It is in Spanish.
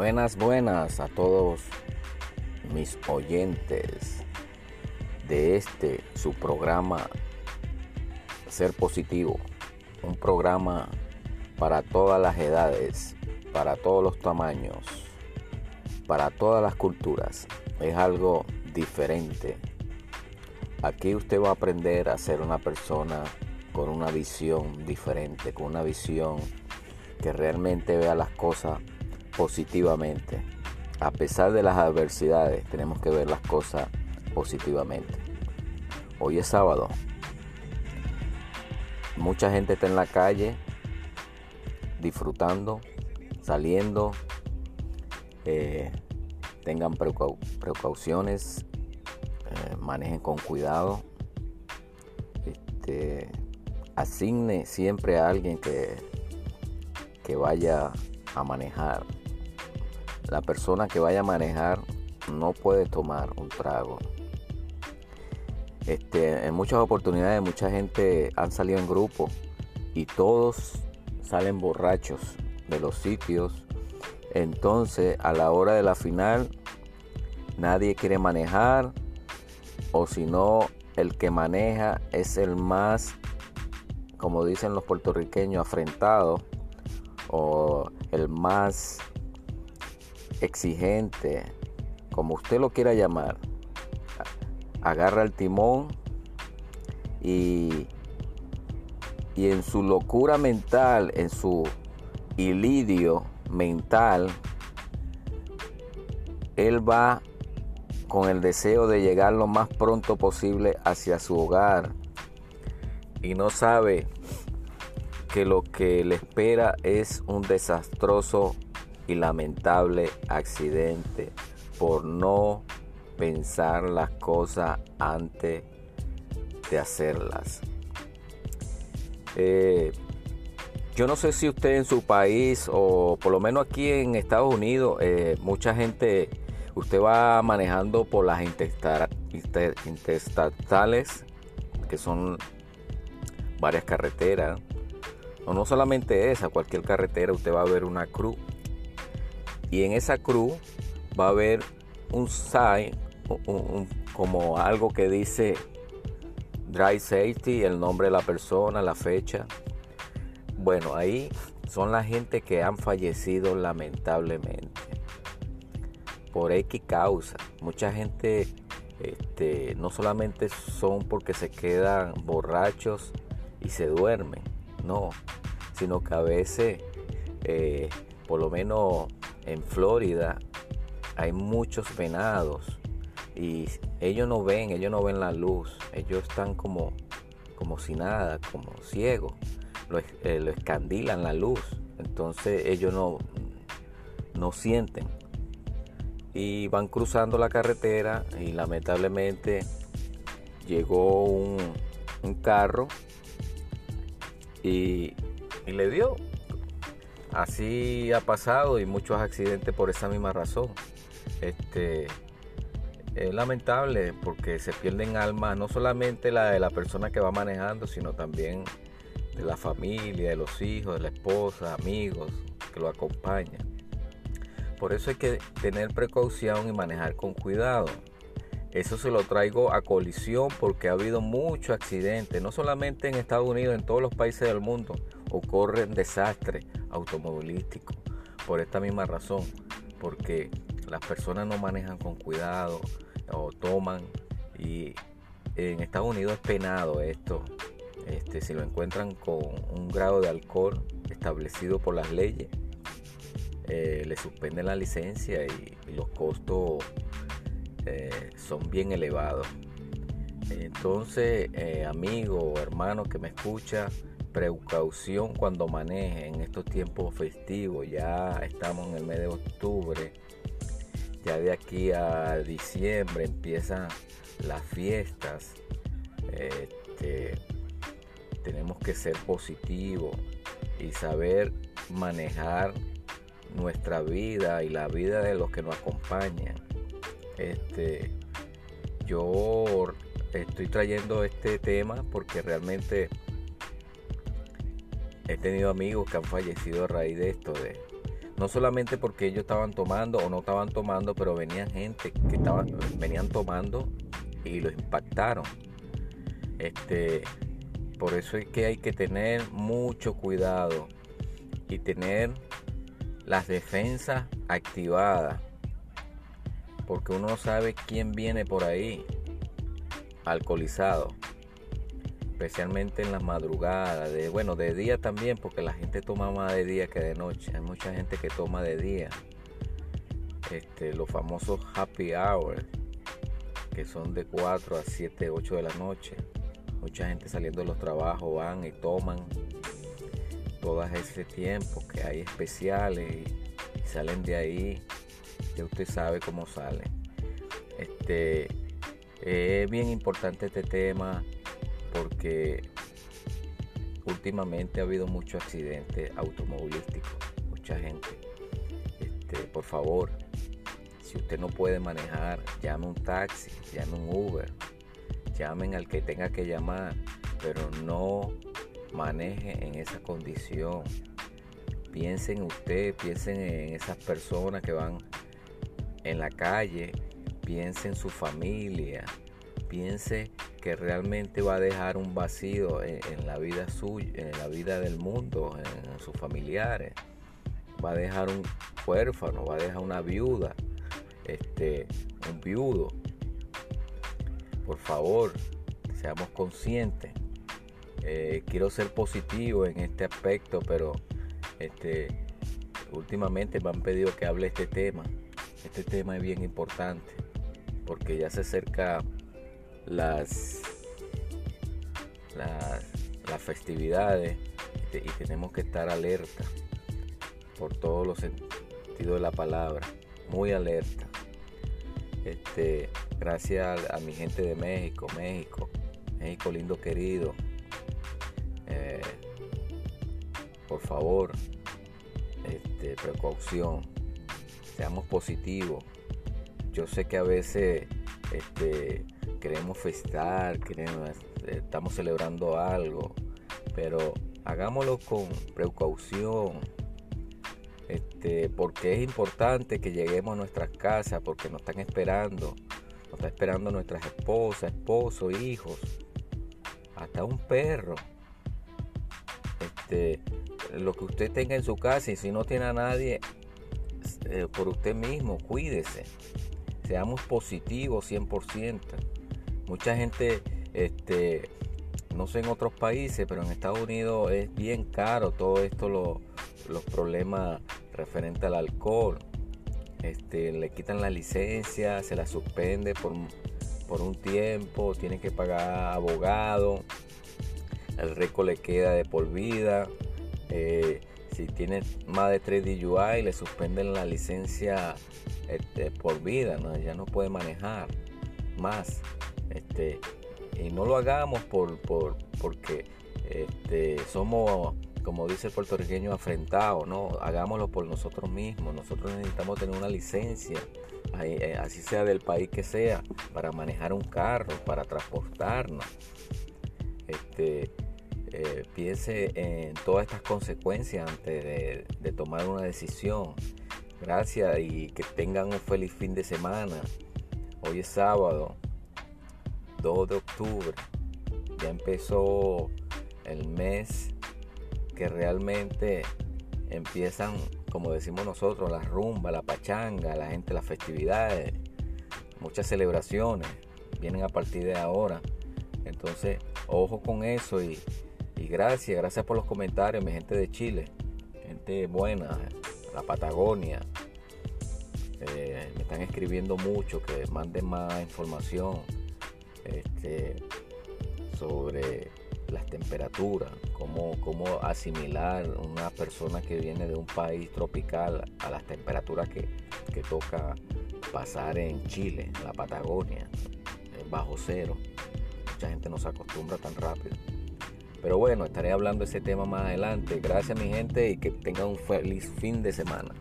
Buenas, buenas a todos mis oyentes de este, su programa Ser Positivo. Un programa para todas las edades, para todos los tamaños, para todas las culturas. Es algo diferente. Aquí usted va a aprender a ser una persona con una visión diferente, con una visión que realmente vea las cosas positivamente. A pesar de las adversidades, tenemos que ver las cosas positivamente. Hoy es sábado. Mucha gente está en la calle disfrutando, saliendo. Eh, tengan precauciones, eh, manejen con cuidado. Este, asigne siempre a alguien que, que vaya a manejar. La persona que vaya a manejar no puede tomar un trago. Este, en muchas oportunidades mucha gente han salido en grupo y todos salen borrachos de los sitios. Entonces a la hora de la final nadie quiere manejar o si no el que maneja es el más, como dicen los puertorriqueños, afrentado o el más exigente, como usted lo quiera llamar, agarra el timón y, y en su locura mental, en su ilidio mental, él va con el deseo de llegar lo más pronto posible hacia su hogar y no sabe que lo que le espera es un desastroso y lamentable accidente por no pensar las cosas antes de hacerlas. Eh, yo no sé si usted en su país o por lo menos aquí en Estados Unidos, eh, mucha gente, usted va manejando por las intestatales, que son varias carreteras, o no solamente esa, cualquier carretera usted va a ver una cruz. Y en esa cruz va a haber un sign, como algo que dice Dry Safety, el nombre de la persona, la fecha. Bueno, ahí son la gente que han fallecido lamentablemente por X causa. Mucha gente este, no solamente son porque se quedan borrachos y se duermen, no, sino que a veces, eh, por lo menos en Florida, hay muchos venados y ellos no ven, ellos no ven la luz, ellos están como, como si nada, como ciegos, lo, eh, lo escandilan la luz, entonces ellos no, no sienten. Y van cruzando la carretera y lamentablemente llegó un, un carro y, le dio. Así ha pasado y muchos accidentes por esa misma razón. Este, es lamentable porque se pierden almas, no solamente la de la persona que va manejando, sino también de la familia, de los hijos, de la esposa, amigos que lo acompañan. Por eso hay que tener precaución y manejar con cuidado. Eso se lo traigo a colisión porque ha habido muchos accidentes, no solamente en Estados Unidos, en todos los países del mundo ocurren desastres automovilísticos. Por esta misma razón, porque las personas no manejan con cuidado o toman y en Estados Unidos es penado esto. Este, si lo encuentran con un grado de alcohol establecido por las leyes, eh, le suspenden la licencia y los costos eh, son bien elevados. Entonces, eh, amigo o hermano que me escucha, precaución cuando maneje en estos tiempos festivos. Ya estamos en el mes de octubre. Ya de aquí a diciembre empiezan las fiestas. Este, tenemos que ser positivos y saber manejar nuestra vida y la vida de los que nos acompañan. Este, yo estoy trayendo este tema porque realmente he tenido amigos que han fallecido a raíz de esto, no solamente porque ellos estaban tomando o no estaban tomando, pero venían gente que estaban, venían tomando y los impactaron. Este, por eso es que hay que tener mucho cuidado y tener las defensas activadas. Porque uno no sabe quién viene por ahí alcoholizado. Especialmente en las madrugadas, de, bueno, de día también, porque la gente toma más de día que de noche. Hay mucha gente que toma de día. Este, los famosos happy hours, que son de 4 a 7, 8 de la noche. Mucha gente saliendo de los trabajos van y toman todo ese tiempo que hay especiales y, salen de ahí. Ya usted sabe cómo salen. Este, es bien importante este tema porque últimamente ha habido muchos accidentes automovilísticos. Mucha gente. Este, por favor, si usted no puede manejar, llame un taxi, llame un Uber llamen al que tenga que llamar, pero no maneje en esa condición. Piensen usted, piensen en esas personas que van en la calle, piensen en su familia, piense que realmente va a dejar un vacío en, la vida suya, en la vida del mundo, en, sus familiares. Va a dejar un huérfano, va a dejar una viuda, este, un viudo por favor, seamos conscientes. Eh, quiero ser positivo en este aspecto, pero este, últimamente me han pedido que hable este tema. Este tema es bien importante porque ya se acerca las, las, festividades y tenemos que estar alerta por todos los sentidos de la palabra, muy alerta. Este, gracias a, mi gente de México, México, México lindo querido. Eh, por favor, este, precaución, seamos positivos. Yo sé que a veces este, queremos festar, queremos, estamos celebrando algo, pero hagámoslo con precaución, este, porque es importante que lleguemos a nuestras casas, porque nos están esperando, nos está esperando nuestras esposas, esposos, hijos, hasta un perro. Este, lo que usted tenga en su casa y si no tiene a nadie, eh, por usted mismo, cuídese. Seamos positivos 100%. Mucha gente, este, no sé en otros países, pero en Estados Unidos es bien caro todo esto, los problemas referente al alcohol. Este, le quitan la licencia, se la suspende por, un tiempo, tiene que pagar abogado, el récord le queda de por vida. Eh, si tiene más de 3 DUI, le suspenden la licencia este, por vida, ya no puede manejar más. Este, y no lo hagamos por, por porque este, somos como dice el puertorriqueño, afrentado, ¿no? Hagámoslo por nosotros mismos. Nosotros necesitamos tener una licencia, eh, así sea del país que sea, para manejar un carro, para transportarnos. Este, eh, piense en todas estas consecuencias antes de, de tomar una decisión. Gracias y que tengan un feliz fin de semana. Hoy es sábado, 2 de octubre. Ya empezó el mes que realmente empiezan, como decimos nosotros, la rumba, la pachanga, la gente, las festividades, muchas celebraciones vienen a partir de ahora. Entonces, ojo con eso y, gracias, gracias por los comentarios, mi gente de Chile, gente buena, la Patagonia. Eh, me están escribiendo mucho que manden más información este, sobre las temperaturas, cómo, cómo asimilar una persona que viene de un país tropical a las temperaturas que, que toca pasar en Chile, en la Patagonia, bajo cero. Mucha gente no se acostumbra tan rápido. Pero bueno, estaré hablando de ese tema más adelante. Gracias mi gente y que tengan un feliz fin de semana.